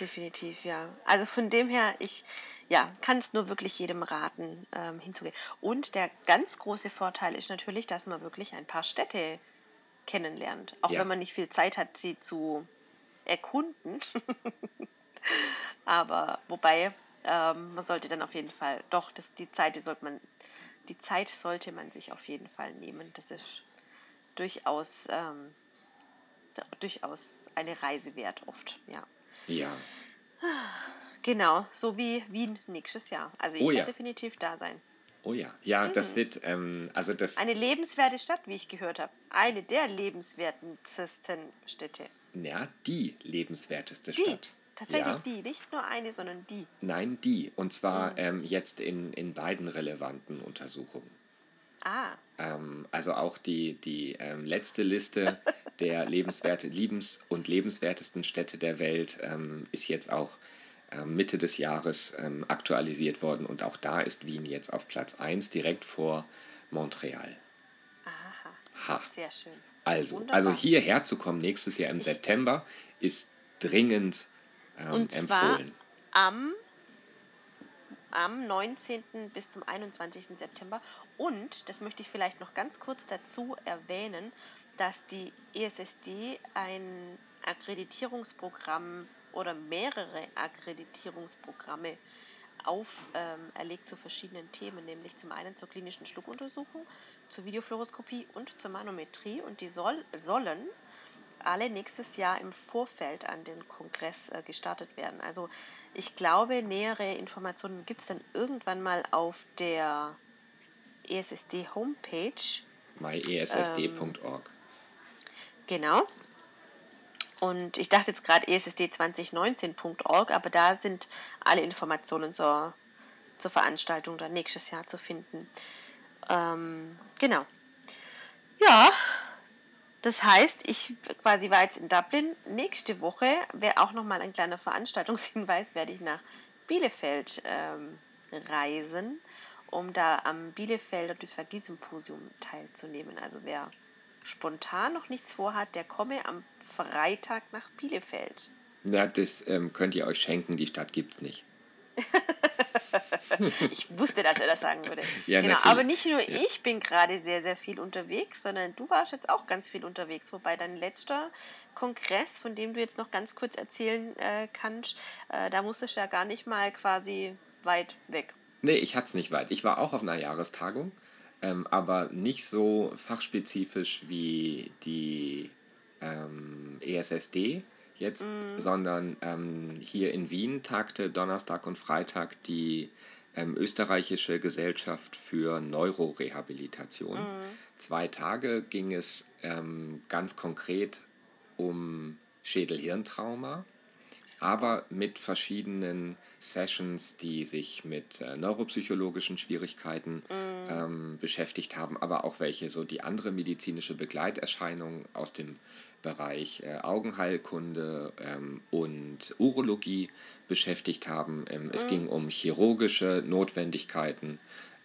definitiv, ja. Also von dem her, ich ja, kann es nur wirklich jedem raten, ähm, hinzugehen. Und der ganz große Vorteil ist natürlich, dass man wirklich ein paar Städte kennenlernt. Auch Ja. wenn man nicht viel Zeit hat, sie zu erkunden. Aber wobei, ähm, man sollte dann auf jeden Fall, doch, das, die Zeit, die sollte man, die Zeit sollte man sich auf jeden Fall nehmen. Das ist durchaus, ähm, durchaus eine Reise wert oft, ja. Ja. Genau, so wie Wien nächstes Jahr. Also ich Oh werde ja. definitiv da sein. Oh ja. Ja, das wird, ähm, also das. Eine lebenswerte Stadt, wie ich gehört habe. Eine der lebenswertesten Städte. Ja, die lebenswerteste Die. Stadt. Tatsächlich ja. die. Nicht nur eine, sondern die. Nein, die. Und zwar ähm, jetzt in, in beiden relevanten Untersuchungen. Ah, Ähm, also auch die, die ähm, letzte Liste der lebenswerte, liebens- und lebenswertesten Städte der Welt ähm, ist jetzt auch ähm, Mitte des Jahres ähm, aktualisiert worden. Und auch da ist Wien jetzt auf Platz 1, direkt vor Montreal. aha. Ha. Sehr schön. Also, Wunderbar. also hierher zu kommen nächstes Jahr im September ist dringend ähm, Und zwar empfohlen. am, am 19. bis zum 21. September. Und, das möchte ich vielleicht noch ganz kurz dazu erwähnen, dass die ESSD ein Akkreditierungsprogramm oder mehrere Akkreditierungsprogramme auferlegt ähm, zu verschiedenen Themen, nämlich zum einen zur klinischen Schluckuntersuchung, zur Videofluoroskopie und zur Manometrie. Und die soll, sollen alle nächstes Jahr im Vorfeld an den Kongress äh, gestartet werden. Also ich glaube, nähere Informationen gibt es dann irgendwann mal auf der E ESSD Homepage. myessd.org. Genau. Und ich dachte jetzt gerade E ESSD2019.org, aber da sind alle Informationen zur, zur Veranstaltung dann nächstes Jahr zu finden. Ähm, genau. Ja, das heißt, ich quasi war jetzt in Dublin. Nächste Woche wäre auch nochmal ein kleiner Veranstaltungshinweis, werde ich nach Bielefeld ähm, reisen, um da am Bielefelder Dysphagie-Symposium teilzunehmen. Also wer spontan noch nichts vorhat, der komme am Freitag nach Bielefeld. Ja, das ähm, könnt ihr euch schenken, die Stadt gibt es nicht. Ich wusste, dass er das sagen würde. Ja, genau. natürlich. Aber nicht nur ich bin gerade sehr, sehr viel unterwegs, sondern du warst jetzt auch ganz viel unterwegs. Wobei dein letzter Kongress, von dem du jetzt noch ganz kurz erzählen äh, kannst, äh, da musstest du ja gar nicht mal quasi weit weg. Nee, ich hatte es nicht weit. Ich war auch auf einer Jahrestagung, ähm, aber nicht so fachspezifisch wie die ähm, ESSD jetzt, sondern ähm, hier in Wien tagte Donnerstag und Freitag die ähm, österreichische Gesellschaft für Neurorehabilitation. Zwei Tage ging es ähm, ganz konkret um Schädel-Hirntrauma aber mit verschiedenen Sessions, die sich mit äh, neuropsychologischen Schwierigkeiten ähm, beschäftigt haben, aber auch welche so die andere medizinische Begleiterscheinungen aus dem Bereich äh, Augenheilkunde ähm, und Urologie beschäftigt haben. Ähm, Es ging um chirurgische Notwendigkeiten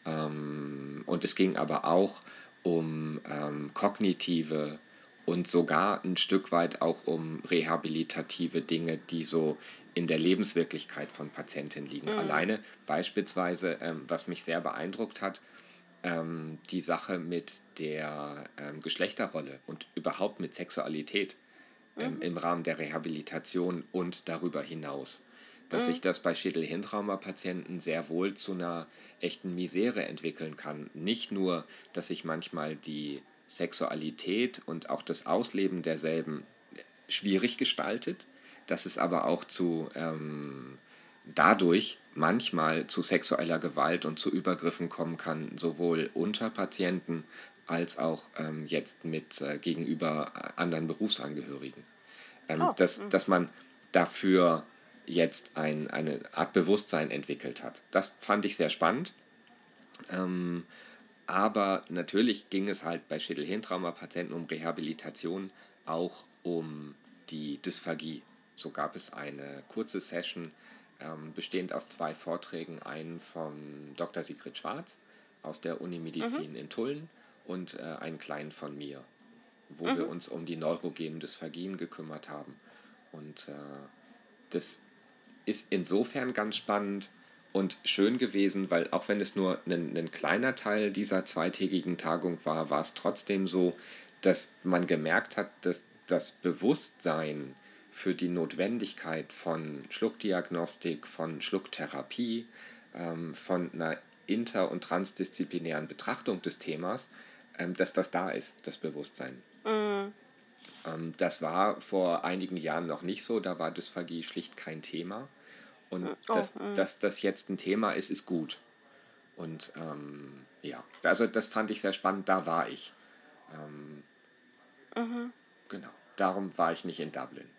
ähm, und es ging aber auch um ähm, kognitive und sogar ein Stück weit auch um rehabilitative Dinge, die so in der Lebenswirklichkeit von Patientinnen liegen. Alleine beispielsweise, ähm, was mich sehr beeindruckt hat, ähm, die Sache mit der ähm, Geschlechterrolle und überhaupt mit Sexualität ähm, im Rahmen der Rehabilitation und darüber hinaus. Dass sich das bei Schädel-Hirntrauma-Patienten sehr wohl zu einer echten Misere entwickeln kann. Nicht nur, dass sich manchmal die Sexualität und auch das Ausleben derselben schwierig gestaltet, dass es aber auch zu ähm, dadurch manchmal zu sexueller Gewalt und zu Übergriffen kommen kann, sowohl unter Patienten als auch ähm, jetzt mit äh, gegenüber anderen Berufsangehörigen. Ähm, Oh, dass, dass man dafür jetzt ein, eine Art Bewusstsein entwickelt hat. Das fand ich sehr spannend. Ähm, aber natürlich ging es halt bei Schädel-Hirntrauma-Patienten um Rehabilitation auch um die Dysphagie. So gab es eine kurze Session, ähm, bestehend aus zwei Vorträgen, einen von Dr. Sigrid Schwarz aus der Uni Medizin in Tulln und äh, einen kleinen von mir, wo wir uns um die neurogenen Dysphagien gekümmert haben. Und äh, das ist insofern ganz spannend und schön gewesen, weil auch wenn es nur ein, ein kleiner Teil dieser zweitägigen Tagung war, war es trotzdem so, dass man gemerkt hat, dass das Bewusstsein für die Notwendigkeit von Schluckdiagnostik, von Schlucktherapie, ähm, von einer inter- und transdisziplinären Betrachtung des Themas, ähm, dass das da ist, das Bewusstsein. Mhm. Das war vor einigen Jahren noch nicht so, da war Dysphagie schlicht kein Thema. Und oh, dass, mm. dass das jetzt ein Thema ist, ist gut. Und ähm, ja, also das fand ich sehr spannend, da war ich. Ähm, mhm. Genau, darum war ich nicht in Dublin.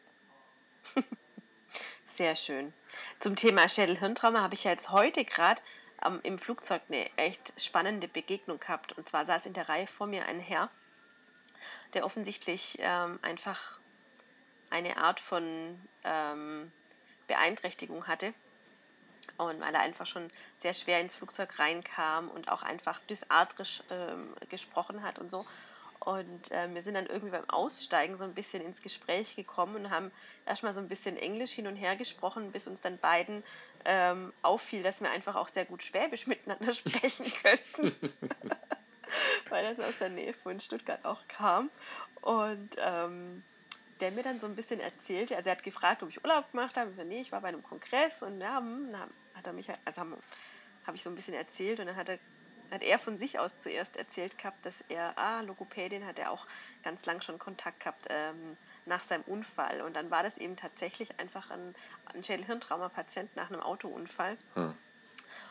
Sehr schön. Zum Thema Schädel-Hirntrauma habe ich ja jetzt heute gerade ähm, im Flugzeug eine echt spannende Begegnung gehabt. Und zwar saß in der Reihe vor mir ein Herr, der offensichtlich ähm, einfach eine Art von ähm, Beeinträchtigung hatte. Und weil er einfach schon sehr schwer ins Flugzeug reinkam und auch einfach dysartrisch ähm, gesprochen hat und so. Und äh, wir sind dann irgendwie beim Aussteigen so ein bisschen ins Gespräch gekommen und haben erstmal so ein bisschen Englisch hin und her gesprochen, bis uns dann beiden ähm, auffiel, dass wir einfach auch sehr gut Schwäbisch miteinander sprechen könnten. Weil das aus der Nähe von Stuttgart auch kam. Und ähm, der mir dann so ein bisschen erzählte, also er hat gefragt, ob ich Urlaub gemacht habe. Ich gesagt, nee, ich war bei einem Kongress und ja, dann hat er mich, also habe hab ich so ein bisschen erzählt und dann hat er hat er von sich aus zuerst erzählt gehabt, dass er, ah, Logopädin hat er auch ganz lang schon Kontakt gehabt ähm, nach seinem Unfall. Und dann war das eben tatsächlich einfach ein, ein Schädel-Hirntrauma-Patient nach einem Autounfall. Hm.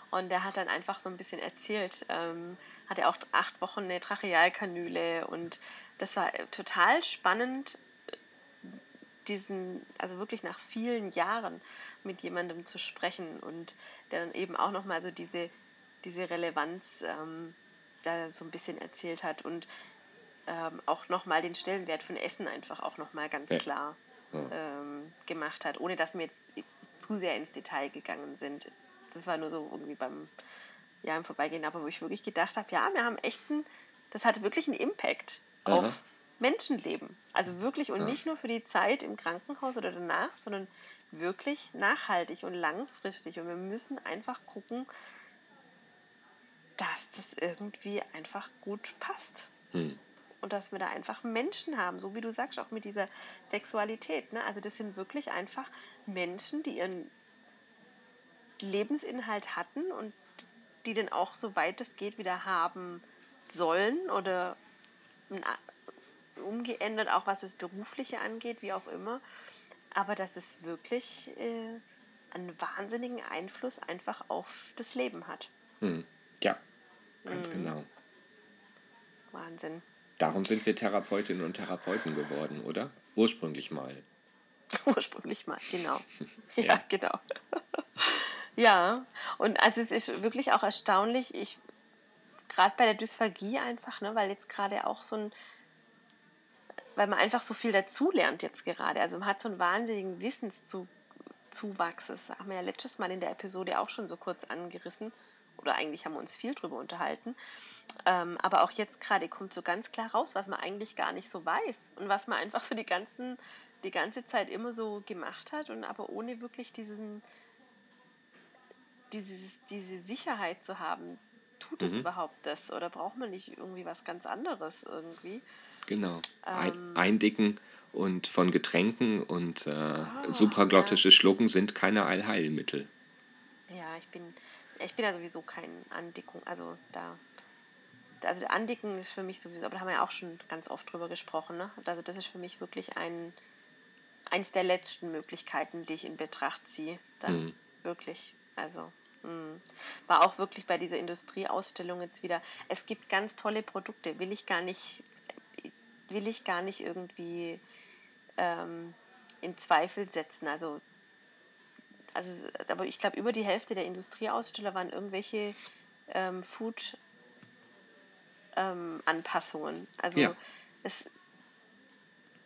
Und der hat dann einfach so ein bisschen erzählt, ähm, hat er auch acht Wochen eine Trachealkanüle und das war total spannend, diesen, also wirklich nach vielen Jahren mit jemandem zu sprechen und der dann eben auch nochmal so diese, diese Relevanz ähm, da so ein bisschen erzählt hat und ähm, auch nochmal den Stellenwert von Essen einfach auch nochmal ganz ja. klar ähm, gemacht hat, ohne dass wir jetzt, jetzt, zu sehr ins Detail gegangen sind. Das war nur so irgendwie beim, ja, im Vorbeigehen, aber wo ich wirklich gedacht habe, ja, wir haben echt einen, das hatte wirklich einen Impact Aha. auf Menschenleben. Also wirklich und ja. nicht nur für die Zeit im Krankenhaus oder danach, sondern wirklich nachhaltig und langfristig. Und wir müssen einfach gucken, dass das irgendwie einfach gut passt. Hm. Und dass wir da einfach Menschen haben, so wie du sagst, auch mit dieser Sexualität. Ne? Also das sind wirklich einfach Menschen, die ihren Lebensinhalt hatten und die den auch, soweit es geht, wieder haben sollen oder umgeändert, auch was das Berufliche angeht, wie auch immer. Aber dass es wirklich äh, einen wahnsinnigen Einfluss einfach auf das Leben hat. Hm. Ja, ganz hm. genau. Wahnsinn. Darum sind wir Therapeutinnen und Therapeuten geworden, oder? Ursprünglich mal. Ursprünglich mal, genau. ja. ja, genau. ja, und also es ist wirklich auch erstaunlich, ich gerade bei der Dysphagie einfach, ne, weil jetzt gerade auch so ein weil man einfach so viel dazulernt jetzt gerade. Also man hat so einen wahnsinnigen Wissenszuwachs. Das haben wir ja letztes Mal in der Episode auch schon so kurz angerissen. Oder eigentlich haben wir uns viel drüber unterhalten. Ähm, aber auch jetzt gerade kommt so ganz klar raus, was man eigentlich gar nicht so weiß. Und was man einfach so die, ganzen, die ganze Zeit immer so gemacht hat und aber ohne wirklich diesen, dieses, diese Sicherheit zu haben. Tut es mhm. überhaupt das? Oder braucht man nicht irgendwie was ganz anderes irgendwie? Genau. Ähm, Eindicken und von Getränken und äh, ah, supraglottische ja. Schlucken sind keine Allheilmittel. Ja, ich bin, ich bin ja sowieso kein Andickung. Also da. Also Andicken ist für mich sowieso, aber da haben wir ja auch schon ganz oft drüber gesprochen. Ne? Also das ist für mich wirklich ein, eins der letzten Möglichkeiten, die ich in Betracht ziehe. Dann mhm. wirklich. Also hm. war auch wirklich bei dieser Industrieausstellung jetzt wieder. Es gibt ganz tolle Produkte, will ich gar nicht will ich gar nicht irgendwie ähm, in Zweifel setzen. Also, also aber ich glaube, über die Hälfte der Industrieaussteller waren irgendwelche ähm, Food-Anpassungen. Ähm, also ja. es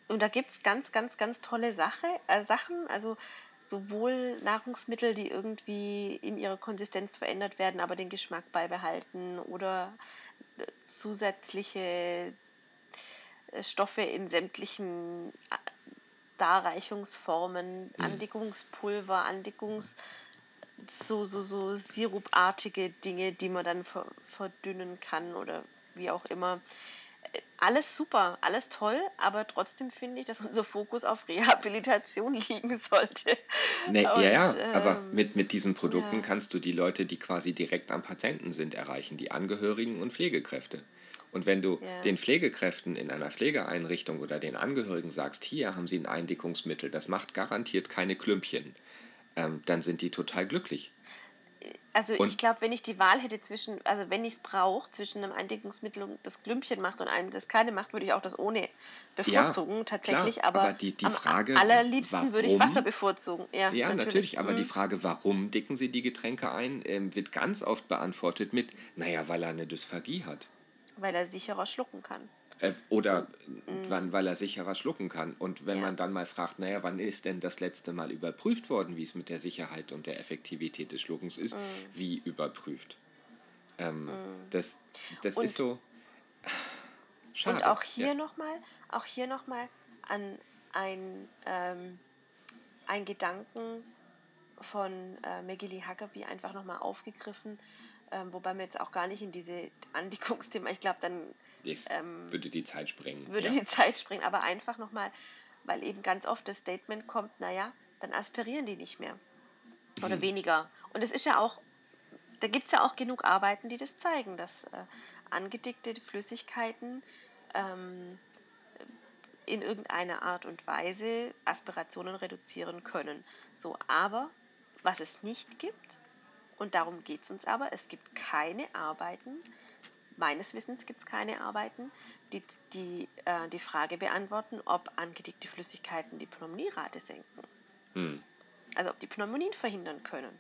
und da gibt es ganz, ganz, ganz tolle Sache, äh, Sachen. Also sowohl Nahrungsmittel, die irgendwie in ihrer Konsistenz verändert werden, aber den Geschmack beibehalten oder äh, zusätzliche Stoffe in sämtlichen äh, Darreichungsformen, mhm. Andickungspulver, Andickungs so, so, so sirupartige Dinge, die man dann verdünnen kann oder wie auch immer alles super, alles toll, aber trotzdem finde ich, dass unser Fokus auf Rehabilitation liegen sollte. Nee, Und, ja, ja, ähm, aber mit, mit diesen Produkten ja. kannst du die Leute, die quasi direkt am Patienten sind, erreichen, die Angehörigen und Pflegekräfte. Und wenn du ja. den Pflegekräften in einer Pflegeeinrichtung oder den Angehörigen sagst, hier haben sie ein Eindickungsmittel, das macht garantiert keine Klümpchen, ähm, dann sind die total glücklich. Also und ich glaube, wenn ich die Wahl hätte zwischen, also wenn ich es brauche, zwischen einem Eindickungsmittel, das Glümpchen macht und einem, das keine macht, würde ich auch das ohne bevorzugen, ja, tatsächlich. Klar, aber, aber die, die Frage, am allerliebsten würde ich Wasser bevorzugen. Ja, ja natürlich. natürlich. aber mhm. die Frage, warum dicken sie die Getränke ein, ähm, wird ganz oft beantwortet mit, naja, weil er eine Dysphagie hat. Weil er sicherer schlucken kann. Äh, oder mhm. wann, weil er sicherer schlucken kann. Und wenn ja. man dann mal fragt, naja, wann ist denn das letzte Mal überprüft worden, wie es mit der Sicherheit und der Effektivität des Schluckens ist, mhm. wie überprüft? Ähm, mhm. Das, das ist so. Schade. Und auch hier ja. nochmal, auch hier nochmal an ein, ähm, ein Gedanken von äh, Megili Huckabee einfach nochmal aufgegriffen, ähm, wobei wir jetzt auch gar nicht in diese Andickungsthema, ich glaube, dann ähm, würde die Zeit sprengen. Würde ja. die Zeit sprengen, aber einfach nochmal, weil eben ganz oft das Statement kommt, naja, dann aspirieren die nicht mehr. Oder mhm. weniger. Und es ist ja auch, da gibt es ja auch genug Arbeiten, die das zeigen, dass äh, angedickte Flüssigkeiten ähm, in irgendeiner Art und Weise Aspirationen reduzieren können. So, aber was es nicht gibt, und darum geht es uns aber, es gibt keine Arbeiten, meines Wissens gibt es keine Arbeiten, die die, äh, die Frage beantworten, ob angedickte Flüssigkeiten die Pneumonierate senken. Hm. Also ob die Pneumonien verhindern können.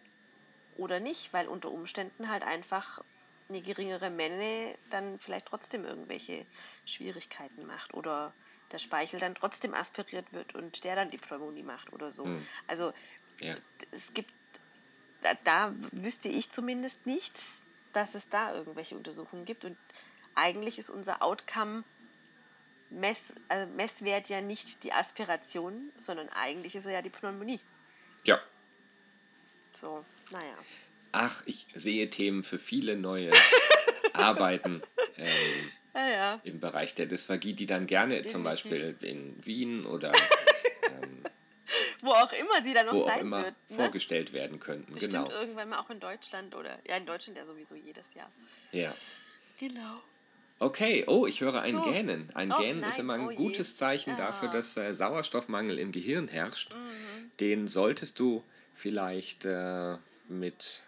Oder nicht, weil unter Umständen halt einfach eine geringere Menge dann vielleicht trotzdem irgendwelche Schwierigkeiten macht. Oder der Speichel dann trotzdem aspiriert wird und der dann die Pneumonie macht oder so. Hm. Also ja. es gibt, da, da wüsste ich zumindest nichts, dass es da irgendwelche Untersuchungen gibt. Und eigentlich ist unser Outcome Mess, also Messwert ja nicht die Aspiration, sondern eigentlich ist er ja die Pneumonie. Ja. So, naja. Ach, ich sehe Themen für viele neue Arbeiten ähm, ja, ja. im Bereich der Dysphagie, die dann gerne Definitiv. zum Beispiel in Wien oder wo auch immer sie dann noch sein immer wird. Ne? Vorgestellt werden könnten, Bestimmt genau. irgendwann mal auch in Deutschland oder, ja, in Deutschland ja sowieso jedes Jahr. Ja. Genau. Okay, oh, ich höre ein so. Gähnen. Ein oh, Gähnen nein. ist immer ein oh gutes Zeichen ja. dafür, dass äh, Sauerstoffmangel im Gehirn herrscht. Mhm. Den solltest du vielleicht äh, mit,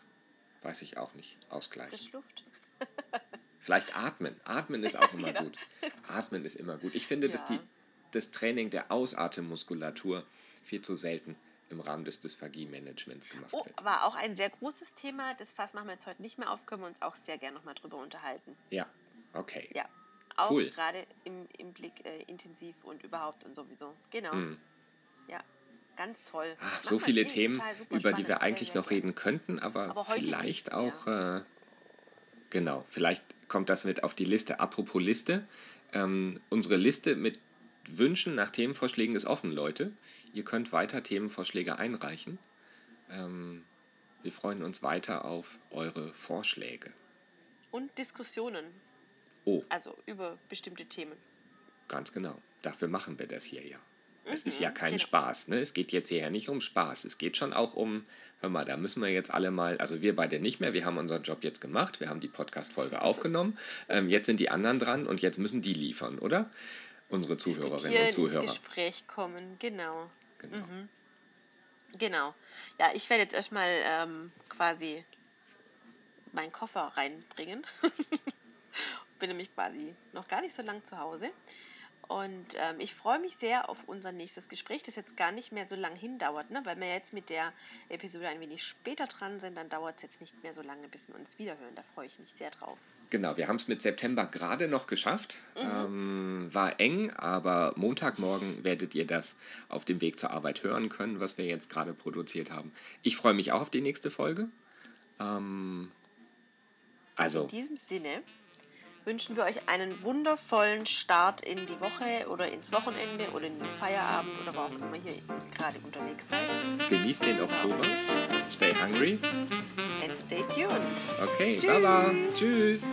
weiß ich auch nicht, ausgleichen. Luft. vielleicht atmen. Atmen ist auch immer genau. gut. Atmen ist immer gut. Ich finde, ja. dass die, das Training der Ausatemmmuskulatur viel zu selten im Rahmen des Dysphagie-Managements gemacht oh, wird. War auch ein sehr großes Thema. Das Fass machen wir jetzt heute nicht mehr auf, können wir uns auch sehr gerne nochmal drüber unterhalten. Ja, okay. Ja, auch cool. gerade im, im Blick äh, intensiv und überhaupt und sowieso. Genau. Mm. Ja, ganz toll. Ach, so viele Themen, über die wir eigentlich noch reden könnten, aber, aber vielleicht auch, ja. äh, genau, vielleicht kommt das mit auf die Liste. Apropos Liste, ähm, unsere Liste mit Wünschen nach Themenvorschlägen ist offen, Leute. Ihr könnt weiter Themenvorschläge einreichen. Ähm, wir freuen uns weiter auf eure Vorschläge. Und Diskussionen. Oh. Also über bestimmte Themen. Ganz genau. Dafür machen wir das hier ja. Es mhm, ist ja kein genau. Spaß. Ne? Es geht jetzt hierher nicht um Spaß. Es geht schon auch um, hör mal, da müssen wir jetzt alle mal, also wir beide nicht mehr, wir haben unseren Job jetzt gemacht, wir haben die Podcast-Folge aufgenommen, ähm, jetzt sind die anderen dran und jetzt müssen die liefern, oder? Unsere Zuhörerinnen und Zuhörer. ins Gespräch kommen, genau. Genau. Mhm. genau. Ja, ich werde jetzt erstmal ähm, quasi meinen Koffer reinbringen. Bin nämlich quasi noch gar nicht so lang zu Hause. Und ähm, ich freue mich sehr auf unser nächstes Gespräch, das jetzt gar nicht mehr so lang hindauert, ne? weil wir jetzt mit der Episode ein wenig später dran sind, dann dauert es jetzt nicht mehr so lange, bis wir uns wiederhören. Da freue ich mich sehr drauf. Genau, wir haben es mit September gerade noch geschafft. Mhm. Ähm, war eng, aber Montagmorgen werdet ihr das auf dem Weg zur Arbeit hören können, was wir jetzt gerade produziert haben. Ich freue mich auch auf die nächste Folge. Ähm, also. In diesem Sinne wünschen wir euch einen wundervollen Start in die Woche oder ins Wochenende oder in den Feierabend oder wo auch immer ihr gerade unterwegs seid. Genießt den Oktober. Stay hungry. And stay tuned. Okay, Tschüss. Baba. Tschüss.